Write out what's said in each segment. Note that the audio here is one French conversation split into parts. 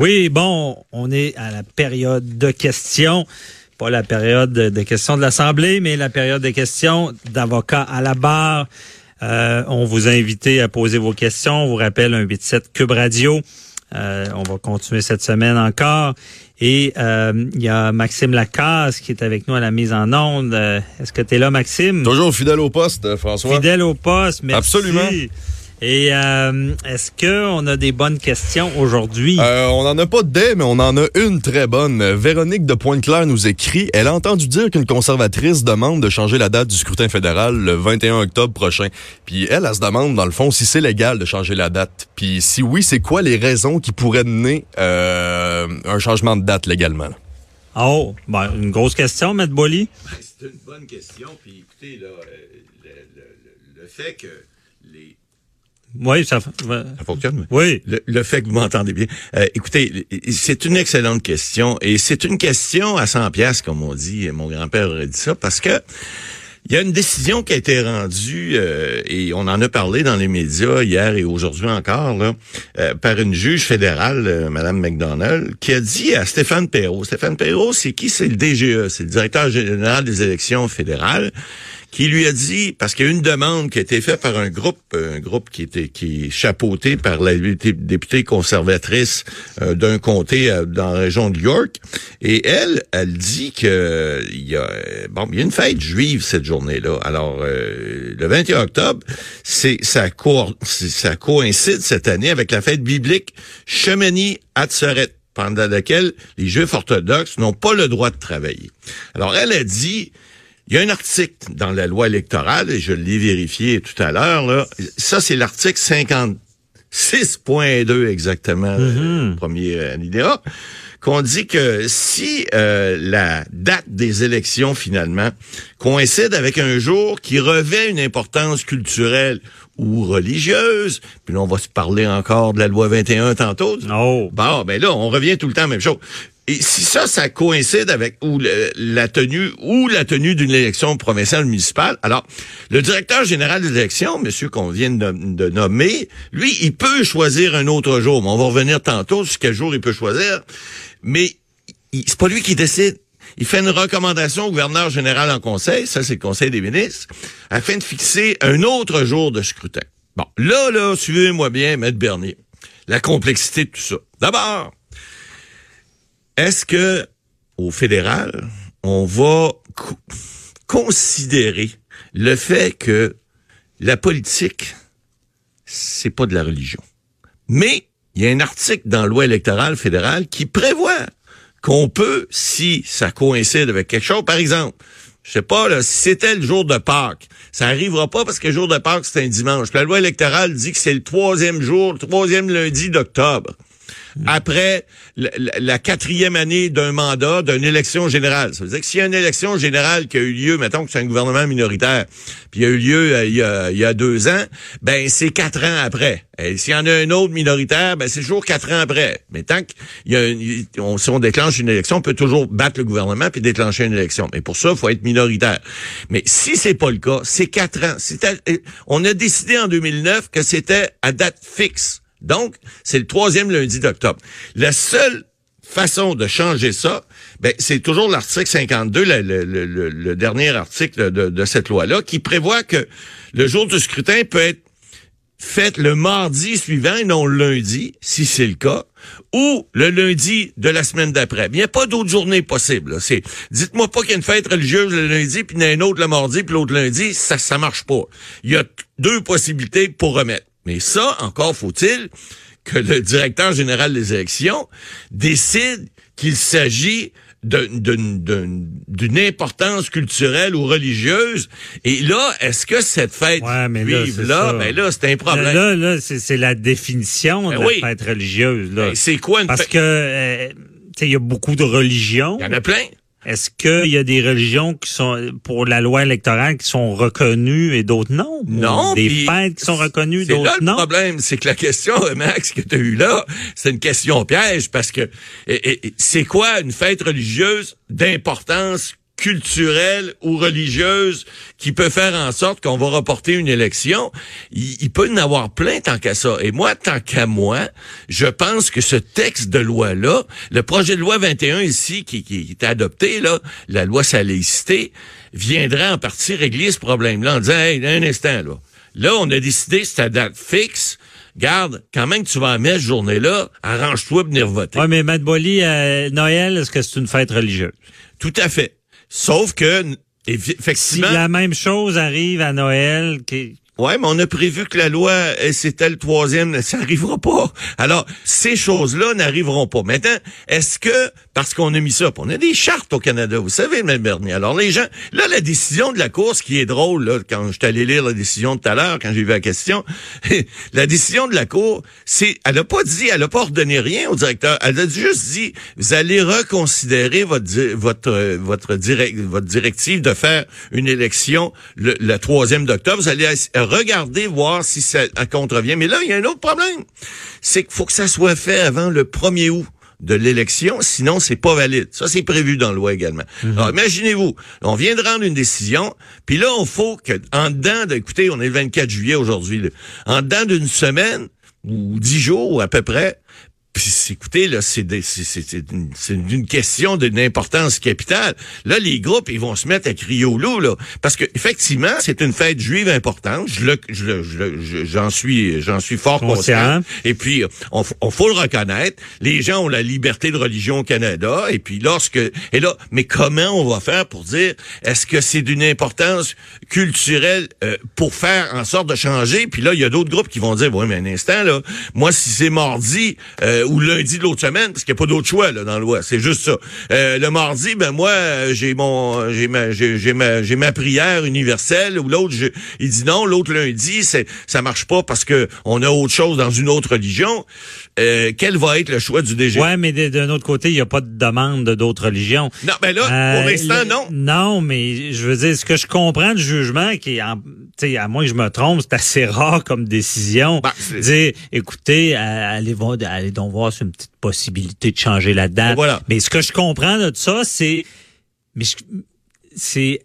Oui, bon, on est à la période de questions. Pas la période de questions de l'Assemblée, mais la période de questions d'avocats à la barre. Euh, on vous a invité à poser vos questions. On vous rappelle un 87 Cube Radio. Euh, on va continuer cette semaine encore. Et euh, il y a Maxime Lacasse qui est avec nous à la mise en onde. Est-ce que tu es là, Maxime? Toujours fidèle au poste, François. Fidèle au poste, merci. Absolument. Et euh, est-ce que on a des bonnes questions aujourd'hui? Euh, on n'en a pas des, mais on en a une très bonne. Véronique de Pointe-Claire nous écrit, elle a entendu dire qu'une conservatrice demande de changer la date du scrutin fédéral le 21 octobre prochain. Puis elle, elle se demande, dans le fond, si c'est légal de changer la date. Puis si oui, c'est quoi les raisons qui pourraient donner euh, un changement de date légalement? Oh, ben, une grosse question, Maître Bolly. Ben, c'est une bonne question. Puis écoutez, là, le, le, le fait que les oui, ça, ça fonctionne. Oui. Le, fait que vous m'entendez bien. Euh, écoutez, c'est une excellente question et c'est une question à 100 pièces comme on dit. Mon grand-père aurait dit ça parce que il y a une décision qui a été rendue euh, et on en a parlé dans les médias hier et aujourd'hui encore là, euh, par une juge fédérale, Madame McDonald, qui a dit à Stéphane Perrault. Stéphane Perrault, c'est qui? C'est le DGE, c'est le directeur général des élections fédérales qui lui a dit, parce qu'il y a une demande qui a été faite par un groupe, un groupe qui était qui est chapeauté par la députée conservatrice euh, d'un comté euh, dans la région de York, et elle, elle dit que il y a bon, il y a une fête juive cette journée-là. Alors euh, le 21 octobre, c'est ça, ça coïncide cette année avec la fête biblique Shemini Atzeret pendant laquelle les Juifs orthodoxes n'ont pas le droit de travailler. Alors elle a dit il y a un article dans la loi électorale, et je l'ai vérifié tout à l'heure, là. Ça, c'est l'article 56.2 exactement, le mm-hmm. premier alinéa, qu'on dit que si euh, la date des élections, finalement, coïncide avec un jour qui revêt une importance culturelle ou religieuse, puis là, on va se parler encore de la loi 21 tantôt. Oh. Bon, ben là, on revient tout le temps à la même chose. Et si ça, ça coïncide avec ou la tenue ou la tenue d'une élection provinciale municipale, alors le directeur général des élections, monsieur qu'on vient de, nommer, lui, il peut choisir un autre jour. on va revenir tantôt sur quel jour il peut choisir. Mais c'est pas lui qui décide. Il fait une recommandation au gouverneur général en conseil, ça c'est le conseil des ministres, afin de fixer un autre jour de scrutin. Bon, là, là, suivez-moi bien, Maître Bernier, la complexité de tout ça. D'abord, est-ce que au fédéral, on va considérer le fait que la politique, c'est pas de la religion? Mais il y a un article dans la loi électorale fédérale qui prévoit qu'on peut, si ça coïncide avec quelque chose, par exemple, je sais pas, là, si c'était le jour de Pâques, ça arrivera pas parce que le jour de Pâques, c'est un dimanche. la loi électorale dit que c'est le troisième jour, le troisième lundi d'octobre. Mm. après la, quatrième année d'un mandat d'une élection générale. Ça veut dire que s'il y a une élection générale qui a eu lieu, mettons que c'est un gouvernement minoritaire, puis il y a eu lieu euh, il, y a, deux ans, ben c'est quatre ans après. Et s'il y en a un autre minoritaire, ben c'est toujours quatre ans après. Mais tant qu'il y a on, si on déclenche une élection, on peut toujours battre le gouvernement puis déclencher une élection. Mais pour ça, il faut être minoritaire. Mais si c'est pas le cas, c'est quatre ans. On a décidé en 2009 que c'était à date fixe. Donc, c'est le troisième lundi d'octobre. La seule façon de changer ça, ben, c'est toujours l'article 52, le, dernier article de, cette loi-là, qui prévoit que le jour du scrutin peut être fait le mardi suivant et non le lundi, si c'est le cas, ou le lundi de la semaine d'après. Il n'y a pas d'autre journée possible. C'est, dites-moi pas qu'il y a une fête religieuse le lundi, puis il y en a une autre le mardi, puis l'autre lundi, ça, ça marche pas. Il y a deux possibilités pour remettre. Mais ça, encore faut-il que le directeur général des élections décide qu'il s'agit d'une importance culturelle ou religieuse. Et là, est-ce que cette fête juive là, ben là, c'est un problème. Là, là, c'est la définition de ben la fête religieuse. Là. Ben, c'est quoi une Parce que euh, il y a beaucoup de religions. Il y en a plein. Est-ce qu'il y a des religions qui sont, pour la loi électorale, qui sont reconnues et d'autres non? Non. Des fêtes qui sont reconnues, d'autres le non? problème, c'est que la question, Max, que tu as eue là, c'est une question piège parce que et- et- c'est quoi une fête religieuse d'importance culturelle ou religieuse qui peut faire en sorte qu'on va reporter une élection, il, il peut en avoir plein tant qu'à ça. Et moi, tant qu'à moi, je pense que ce texte de loi-là, le projet de loi 21 ici, qui, qui est adopté, là, la loi la laïcité, viendrait en partie régler ce problème-là en disant, hey, un instant, là. Là, on a décidé, c'est à date fixe. Garde, quand même que tu vas en mettre cette journée-là, arrange-toi pour venir voter. Oui, mais Matt Boily, euh, Noël, est-ce que c'est une fête religieuse? Tout à fait. Sauf que, eff- Si effectivement, la même chose arrive à Noël, qui, Ouais, mais on a prévu que la loi, euh, c'était le troisième, ça arrivera pas. Alors, ces choses-là n'arriveront pas. Maintenant, est-ce que, parce qu'on a mis ça, on a des chartes au Canada, vous savez, même Bernier. Alors, les gens, là, la décision de la Cour, ce qui est drôle, là, quand je suis allé lire la décision tout à l'heure, quand j'ai vu la question, la décision de la Cour, c'est, elle a pas dit, elle a pas ordonné rien au directeur. Elle a juste dit, vous allez reconsidérer votre, votre, euh, votre, direct, votre directive de faire une élection le, le 3e d'octobre. Vous allez regarder, voir si ça contrevient. Mais là, il y a un autre problème. C'est qu'il faut que ça soit fait avant le 1er août de l'élection, sinon c'est pas valide. Ça, c'est prévu dans la loi également. Alors, imaginez-vous, on vient de rendre une décision, puis là, on faut que, en dedans de, écoutez, on est le 24 juillet aujourd'hui, en dedans d'une semaine, ou dix jours à peu près, puis écoutez, là, c'est des- c'est- c'est- c'est une, une question d'une importance capitale. Là, les groupes, ils vont se mettre à crier au loup, là. Parce que, effectivement, c'est une fête juive importante. Je le, je le- je le- je- j'en suis, j'en suis fort Conscient. conscient. Et puis, on, on faut le reconnaître. Les gens ont la liberté de religion au Canada. Et puis, lorsque, et là, mais comment on va faire pour dire, est-ce que c'est d'une importance culturelle euh, pour faire en sorte de changer? Puis là, il y a d'autres groupes qui vont dire, oui, mais un instant, là, moi, si c'est mardi euh, ou lundi de l'autre semaine, parce qu'il n'y a pas d'autre choix là, dans loi, c'est juste ça. Euh, le mardi, ben moi, j'ai mon, j'ai ma, j'ai, ma, j'ai ma prière universelle. Ou l'autre, je- il dit non. L'autre lundi, c'est, ça marche pas parce que on a autre chose dans une autre religion. Euh, quel va être le choix du DG? ouais, mais d'un autre côté, il n'y a pas de demande de d'autres religions. Non, ben là, pour l'instant, non. Non, mais je veux dire, ce que je comprends du jugement, qui sais, à moins que je me trompe, c'est assez rare comme décision. Ben, dire, écoutez, allez, donc voir, c'est une petite possibilité de changer la date. Voilà. Mais ce que je comprends de ça, c'est, mais c'est,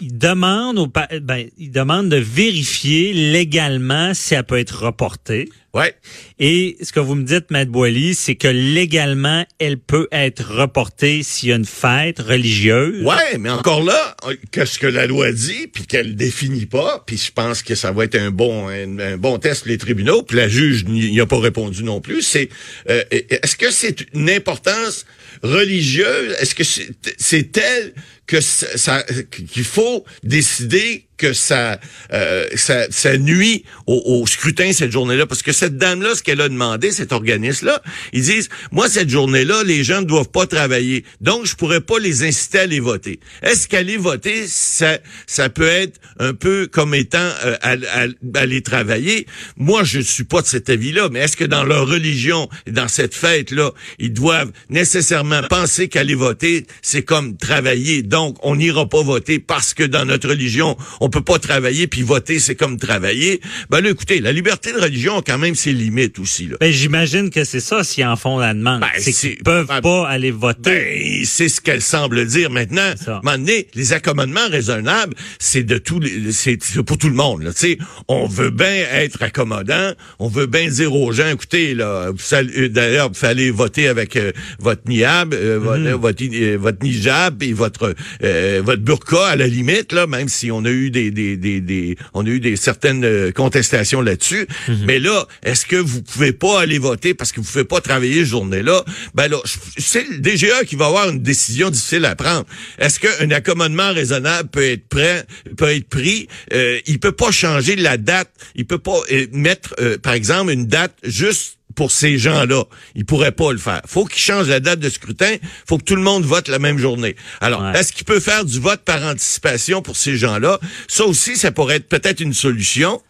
il demande au, ben, il demande de vérifier légalement si elle peut être reportée. Ouais. Et ce que vous me dites, Matt Boily, c'est que légalement, elle peut être reportée s'il y a une fête religieuse. Ouais, mais encore là, qu'est-ce que la loi dit, puis qu'elle définit pas, puis je pense que ça va être un bon un, bon test pour les tribunaux, puis la juge n'y a pas répondu non plus, c'est euh, est-ce que c'est une importance religieuse, est-ce que c'est c'est tel que ça- qu'il faut décider que ça, euh, ça, ça nuit au, au scrutin cette journée-là. Parce que cette dame-là, ce qu'elle a demandé, cet organisme-là, ils disent, moi, cette journée-là, les gens ne doivent pas travailler. Donc, je pourrais pas les inciter à aller voter. Est-ce qu'aller voter, ça, ça peut être un peu comme étant euh, à- à- aller travailler? Moi, je suis pas de cet avis-là, mais est-ce que dans leur religion, dans cette fête-là, ils doivent nécessairement penser qu'aller voter, c'est comme travailler? Donc, on n'ira pas voter parce que dans notre religion, on peut pas travailler, puis voter, c'est comme travailler. Ben là, écoutez, la liberté de religion a quand même ses limites aussi. Là. Ben, j'imagine que c'est ça s'ils en font la demande. Ben, c'est qu'ils peuvent ben, pas aller voter. Ben, c'est ce qu'elle semble dire maintenant. C'est ça. À un moment donné, les accommodements raisonnables, c'est de les, c'est pour tout le monde. Là. Tu sais, on veut bien être accommodant, on veut bien dire aux gens, écoutez, là, vous allez- euh, d'ailleurs, vous fallait voter avec euh, votre niab, euh, votre, Mhm. votre, votre nijab et votre euh, votre burqa à la limite, là, même si on a eu des, des, des, des on a eu des certaines euh, contestations là-dessus. Mhm. Mais là, est-ce que vous pouvez pas aller voter parce que vous pouvez pas travailler cette journée-là? Ben là, c'est le DGA qui va avoir une décision difficile à prendre. Est-ce qu'un accommodement raisonnable peut être prêt, peut être pris? Euh, il peut pas changer la date. Il peut pas euh, mettre, euh, par exemple, une date juste pour ces gens-là. Il pourrait pas le faire. Faut qu'il change la date de scrutin. Faut que tout le monde vote la même journée. Alors, Ouais. est-ce qu'il peut faire du vote par anticipation pour ces gens-là? Ça aussi, ça pourrait être peut-être une solution.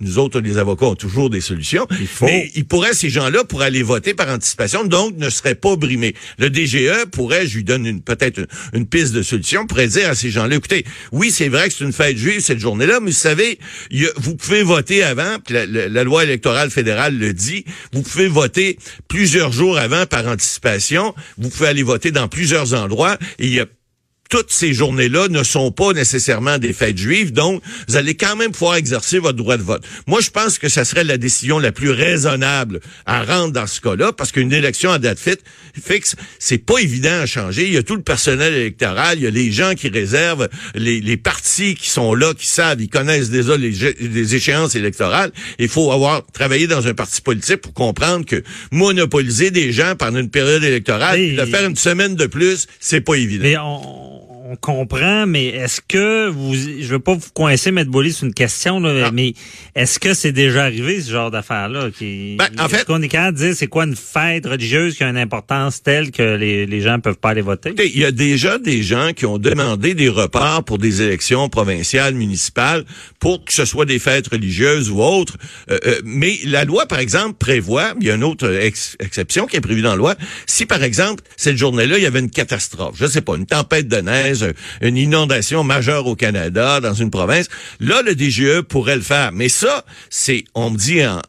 Nous autres, les avocats, ont toujours des solutions. Mais ils pourraient, ces gens-là, pour aller voter par anticipation, donc ne seraient pas brimés. Le DGE pourrait, je lui donne une, peut-être une, piste de solution, pourrait dire à ces gens-là, écoutez, oui, c'est vrai que c'est une fête juive cette journée-là, mais vous savez, vous pouvez voter avant, la, la, loi électorale fédérale le dit, vous pouvez voter plusieurs jours avant par anticipation, vous pouvez aller voter dans plusieurs endroits, et il y a toutes ces journées-là ne sont pas nécessairement des fêtes juives, donc vous allez quand même pouvoir exercer votre droit de vote. Moi, je pense que ça serait la décision la plus raisonnable à rendre dans ce cas-là, parce qu'une élection à date fixe, c'est pas évident à changer. Il y a tout le personnel électoral, il y a les gens qui réservent, les, les partis qui sont là, qui savent, ils connaissent déjà les, les échéances électorales. Il faut avoir travaillé dans un parti politique pour comprendre que monopoliser des gens pendant une période électorale, de faire une semaine de plus, c'est pas évident on comprend, mais est-ce que vous, je veux pas vous coincer, mettre Bolly sur une question, là, mais est-ce que c'est déjà arrivé ce genre d'affaire-là? Qui, ben, en fait, qu'on est capable de dire c'est quoi une fête religieuse qui a une importance telle que les, les gens peuvent pas aller voter? Il y a déjà des gens qui ont demandé des reports pour des élections provinciales, municipales, pour que ce soit des fêtes religieuses ou autres. Euh, euh, mais la loi, par exemple, prévoit, il y a une autre exception qui est prévue dans la loi, si par exemple cette journée-là il y avait une catastrophe, je sais pas, une tempête de neige une inondation majeure au Canada, dans une province, là, le DGE pourrait le faire. Mais ça, c'est, on me dit, un,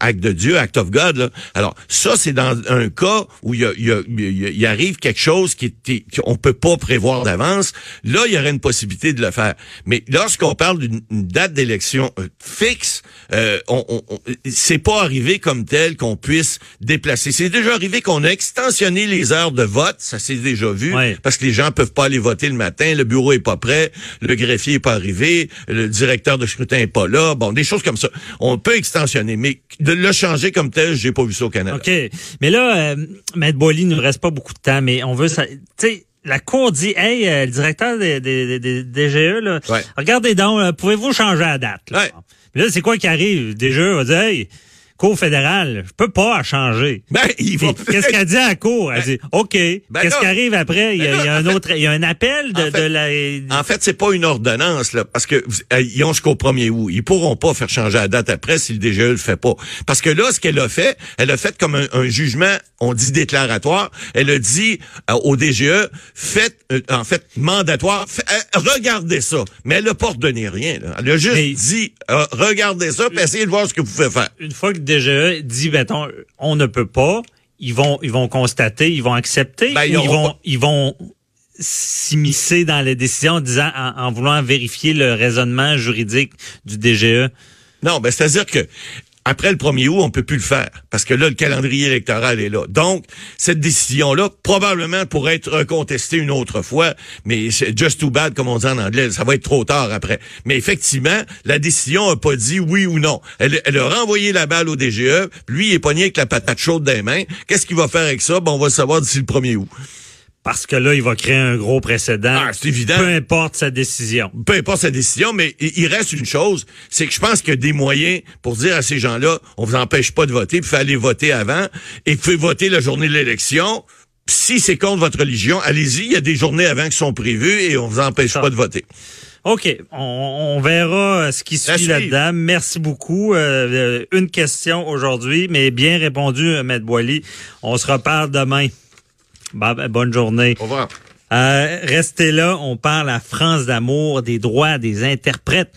acte de Dieu, act of God. Là. Alors, ça, c'est dans un cas où il y, a, il y, arrive quelque chose qui qu'on peut pas prévoir d'avance. Là, il y aurait une possibilité de le faire. Mais lorsqu'on parle d'une date d'élection euh, fixe, euh, on, on, c'est pas arrivé comme tel qu'on puisse déplacer. C'est déjà arrivé qu'on a extensionné les heures de vote, ça s'est déjà vu, parce que les gens peuvent pas aller voter le matin, le bureau est pas prêt, le greffier est pas arrivé, le directeur de scrutin est pas là, bon, des choses comme ça. On peut extensionner, mais de le changer comme tel, j'ai pas vu ça au Canada. OK. Mais là, euh, Maître Boily, il ne reste pas beaucoup de temps, mais on veut ça. Tu sais, la Cour dit, hey, euh, le directeur des, des, des, DGE, là, regardez donc, pouvez-vous changer la date? Là, là c'est quoi qui arrive? Le DGE va dire, hey, Cour fédérale, je peux pas changer. Ben, il va Qu'est-ce qu'elle dit à la Cour? Elle ben, dit, OK. Ben Qu'est-ce qui arrive après? Il y, a, un autre, il y a un appel de, de la... En fait, c'est pas une ordonnance, là, parce que euh, ils ont jusqu'au 1er août. Ils pourront pas faire changer la date après si le DGE le fait pas. Parce que là, ce qu'elle a fait, elle a fait comme un, jugement, on dit déclaratoire. Elle a dit euh, au DGE, faites, euh, en fait, mandatoire, regardez ça. Mais elle a pas ordonné rien, là. Elle a juste dit, regardez ça, puis essayez de voir ce que vous pouvez faire. Une fois que DGE dit, mettons, on ne peut pas, ils vont, ils vont constater, ils vont accepter, ben, ils, vont, ils vont s'immiscer dans les décisions en disant, en, voulant vérifier le raisonnement juridique du DGE. Non, ben c'est-à-dire que après le 1er août, on peut plus le faire parce que là, le calendrier électoral est là. Donc, cette décision-là, probablement pourrait être recontestée une autre fois, mais c'est just too bad, comme on dit en anglais. Ça va être trop tard après. Mais effectivement, la décision a pas dit oui ou non. Elle, elle a renvoyé la balle au DGE. Lui, il est pogné avec la patate chaude des mains. Qu'est-ce qu'il va faire avec ça? Bon, on va le savoir d'ici le 1er août. Parce que là, il va créer un gros précédent. Ah, c'est évident. Peu importe sa décision. Peu importe sa décision, mais il reste une chose, c'est que je pense qu'il y a des moyens pour dire à ces gens-là, on vous empêche pas de voter, puis aller voter avant, et vous pouvez voter la journée de l'élection. Si c'est contre votre religion, allez-y, il y a des journées avant qui sont prévues et on vous empêche pas de voter. OK, on, verra ce qui suit là-dedans. Merci beaucoup. Euh, une question aujourd'hui, mais bien répondu, Maître Boily. On se reparle demain. Ben, bonne journée. Au revoir. Euh, restez là, on parle à France d'amour des droits des interprètes.